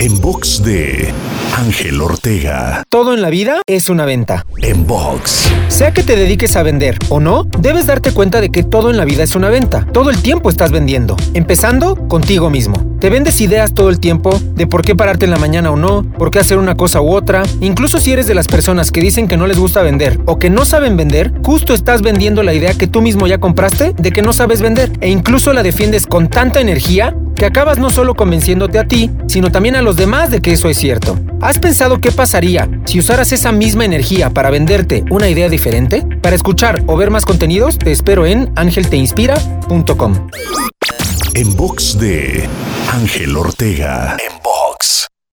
En box de Ángel Ortega. Todo en la vida es una venta. En box. Sea que te dediques a vender o no, debes darte cuenta de que todo en la vida es una venta. Todo el tiempo estás vendiendo, empezando contigo mismo. Te vendes ideas todo el tiempo de por qué pararte en la mañana o no, por qué hacer una cosa u otra. Incluso si eres de las personas que dicen que no les gusta vender o que no saben vender, justo estás vendiendo la idea que tú mismo ya compraste de que no sabes vender e incluso la defiendes con tanta energía que acabas no solo convenciéndote a ti, sino también a los demás de que eso es cierto. ¿Has pensado qué pasaría si usaras esa misma energía para venderte una idea diferente? Para escuchar o ver más contenidos, te espero en angelteinspira.com. En box de Ángel Ortega. En.